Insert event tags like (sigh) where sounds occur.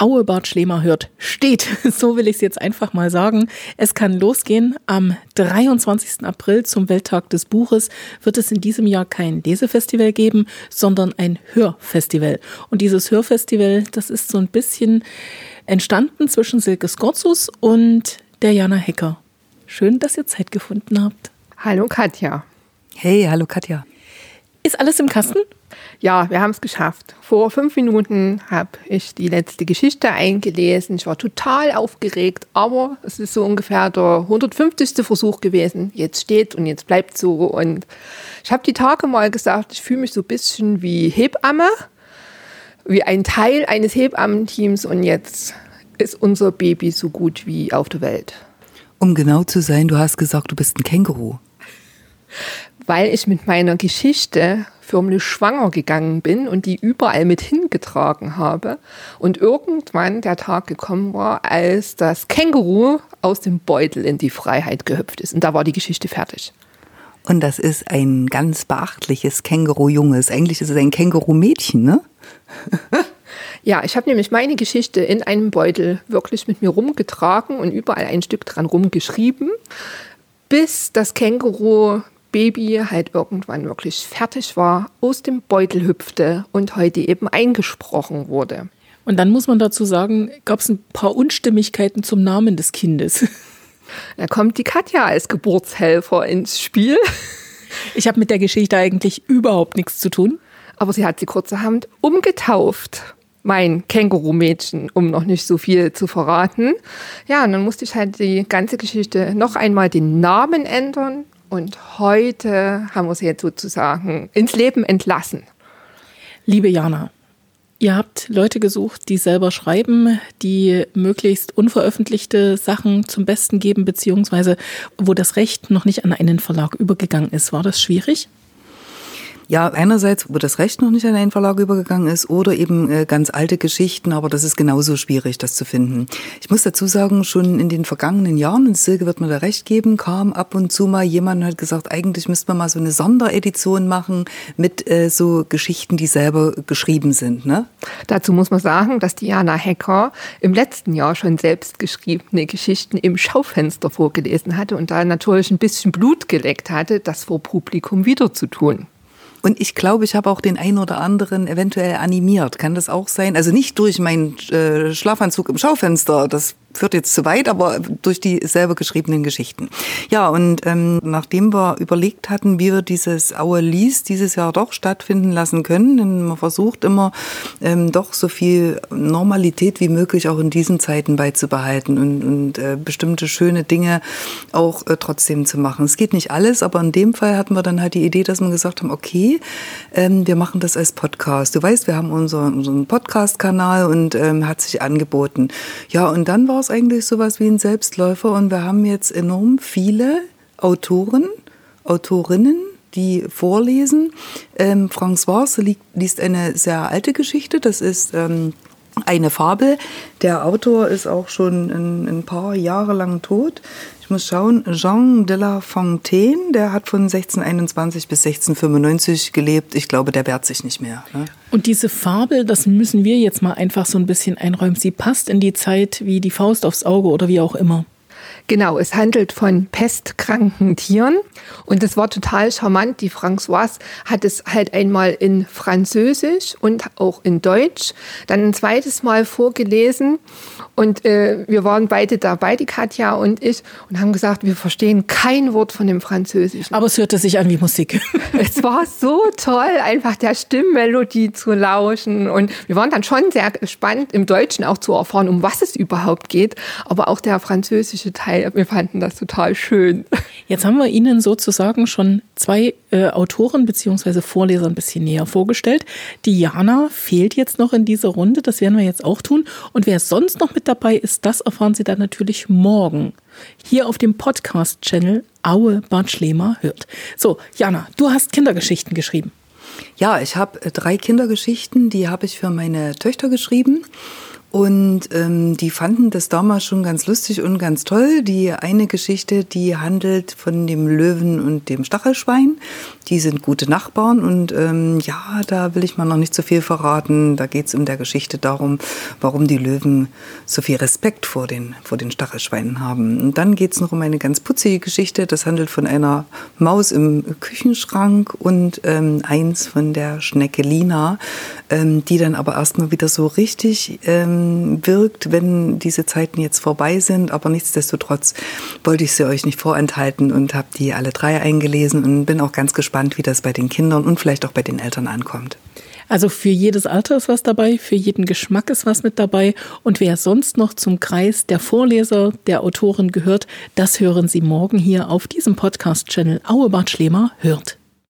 Aue Bart Schlemer hört, steht. (laughs) So will ich es jetzt einfach mal sagen. Es kann losgehen. Am 23. April zum Welttag des Buches wird es in diesem Jahr kein Lesefestival geben, sondern ein Hörfestival. Und dieses Hörfestival, das ist so ein bisschen entstanden zwischen Silke Skorzus und der Jana Hecker. Schön, dass ihr Zeit gefunden habt. Hallo Katja. Hey, hallo Katja. Ist alles im Kasten? Ja, wir haben es geschafft. Vor fünf Minuten habe ich die letzte Geschichte eingelesen. Ich war total aufgeregt, aber es ist so ungefähr der 150. Versuch gewesen. Jetzt steht und jetzt bleibt so. Und ich habe die Tage mal gesagt, ich fühle mich so ein bisschen wie Hebamme, wie ein Teil eines Hebammenteams. Und jetzt ist unser Baby so gut wie auf der Welt. Um genau zu sein, du hast gesagt, du bist ein Känguru. Weil ich mit meiner Geschichte förmlich schwanger gegangen bin und die überall mit hingetragen habe. Und irgendwann der Tag gekommen war, als das Känguru aus dem Beutel in die Freiheit gehüpft ist. Und da war die Geschichte fertig. Und das ist ein ganz beachtliches Känguru-Junges. Eigentlich ist es ein Känguru-Mädchen, ne? (laughs) Ja, ich habe nämlich meine Geschichte in einem Beutel wirklich mit mir rumgetragen und überall ein Stück dran rumgeschrieben, bis das Känguru Baby halt irgendwann wirklich fertig war, aus dem Beutel hüpfte und heute eben eingesprochen wurde. Und dann muss man dazu sagen, gab es ein paar Unstimmigkeiten zum Namen des Kindes. Da kommt die Katja als Geburtshelfer ins Spiel. Ich habe mit der Geschichte eigentlich überhaupt nichts zu tun. Aber sie hat sie kurzerhand umgetauft. Mein Känguru-Mädchen, um noch nicht so viel zu verraten. Ja, und dann musste ich halt die ganze Geschichte noch einmal den Namen ändern und heute haben wir sie jetzt sozusagen ins Leben entlassen. Liebe Jana, ihr habt Leute gesucht, die selber schreiben, die möglichst unveröffentlichte Sachen zum Besten geben, beziehungsweise wo das Recht noch nicht an einen Verlag übergegangen ist. War das schwierig? Ja, einerseits, wo das Recht noch nicht an einen Verlag übergegangen ist oder eben äh, ganz alte Geschichten, aber das ist genauso schwierig, das zu finden. Ich muss dazu sagen, schon in den vergangenen Jahren, und Silke wird mir da recht geben, kam ab und zu mal jemand und hat gesagt, eigentlich müsste man mal so eine Sonderedition machen mit äh, so Geschichten, die selber geschrieben sind. Ne? Dazu muss man sagen, dass Diana Hecker im letzten Jahr schon selbst geschriebene Geschichten im Schaufenster vorgelesen hatte und da natürlich ein bisschen Blut geleckt hatte, das vor Publikum wieder zu tun. Und ich glaube, ich habe auch den einen oder anderen eventuell animiert. Kann das auch sein? Also nicht durch meinen äh, Schlafanzug im Schaufenster, das führt jetzt zu weit, aber durch die selber geschriebenen Geschichten. Ja, und ähm, nachdem wir überlegt hatten, wie wir dieses Our Lease dieses Jahr doch stattfinden lassen können, denn man versucht immer ähm, doch so viel Normalität wie möglich auch in diesen Zeiten beizubehalten und, und äh, bestimmte schöne Dinge auch äh, trotzdem zu machen. Es geht nicht alles, aber in dem Fall hatten wir dann halt die Idee, dass wir gesagt haben, okay, ähm, wir machen das als Podcast. Du weißt, wir haben unseren, unseren Podcast-Kanal und ähm, hat sich angeboten. Ja, und dann war es eigentlich sowas wie ein Selbstläufer und wir haben jetzt enorm viele Autoren, Autorinnen, die vorlesen. Ähm, François liest eine sehr alte Geschichte, das ist ähm, eine Fabel. Der Autor ist auch schon ein, ein, paar Jahre lang tot. Ich muss schauen, Jean de la Fontaine, der hat von 1621 bis 1695 gelebt. Ich glaube, der wehrt sich nicht mehr. Ne? Und diese Fabel, das müssen wir jetzt mal einfach so ein bisschen einräumen. Sie passt in die Zeit wie die Faust aufs Auge oder wie auch immer. Genau, es handelt von pestkranken Tieren und es war total charmant. Die Françoise hat es halt einmal in Französisch und auch in Deutsch, dann ein zweites Mal vorgelesen und äh, wir waren beide dabei, die Katja und ich, und haben gesagt, wir verstehen kein Wort von dem Französischen. Aber es hörte sich an wie Musik. (laughs) es war so toll, einfach der Stimmmelodie zu lauschen und wir waren dann schon sehr gespannt, im Deutschen auch zu erfahren, um was es überhaupt geht, aber auch der französische Teil wir fanden das total schön. Jetzt haben wir Ihnen sozusagen schon zwei äh, Autoren bzw. Vorleser ein bisschen näher vorgestellt. Diana fehlt jetzt noch in dieser Runde, das werden wir jetzt auch tun. Und wer sonst noch mit dabei ist, das erfahren Sie dann natürlich morgen. Hier auf dem Podcast-Channel Aue Bad Schlemer hört. So, Jana, du hast Kindergeschichten geschrieben. Ja, ich habe äh, drei Kindergeschichten, die habe ich für meine Töchter geschrieben. Und ähm, die fanden das damals schon ganz lustig und ganz toll. Die eine Geschichte, die handelt von dem Löwen und dem Stachelschwein. Die sind gute Nachbarn und ähm, ja, da will ich mal noch nicht so viel verraten. Da geht es in der Geschichte darum, warum die Löwen so viel Respekt vor den, vor den Stachelschweinen haben. Und dann geht es noch um eine ganz putzige Geschichte. Das handelt von einer Maus im Küchenschrank und ähm, eins von der Schnecke Lina, ähm, die dann aber erstmal wieder so richtig ähm, wirkt, wenn diese Zeiten jetzt vorbei sind. Aber nichtsdestotrotz wollte ich sie euch nicht vorenthalten und habe die alle drei eingelesen und bin auch ganz gespannt, wie das bei den Kindern und vielleicht auch bei den Eltern ankommt. Also für jedes Alter ist was dabei, für jeden Geschmack ist was mit dabei. Und wer sonst noch zum Kreis der Vorleser, der Autoren gehört, das hören Sie morgen hier auf diesem Podcast-Channel Auebad Schlemer hört.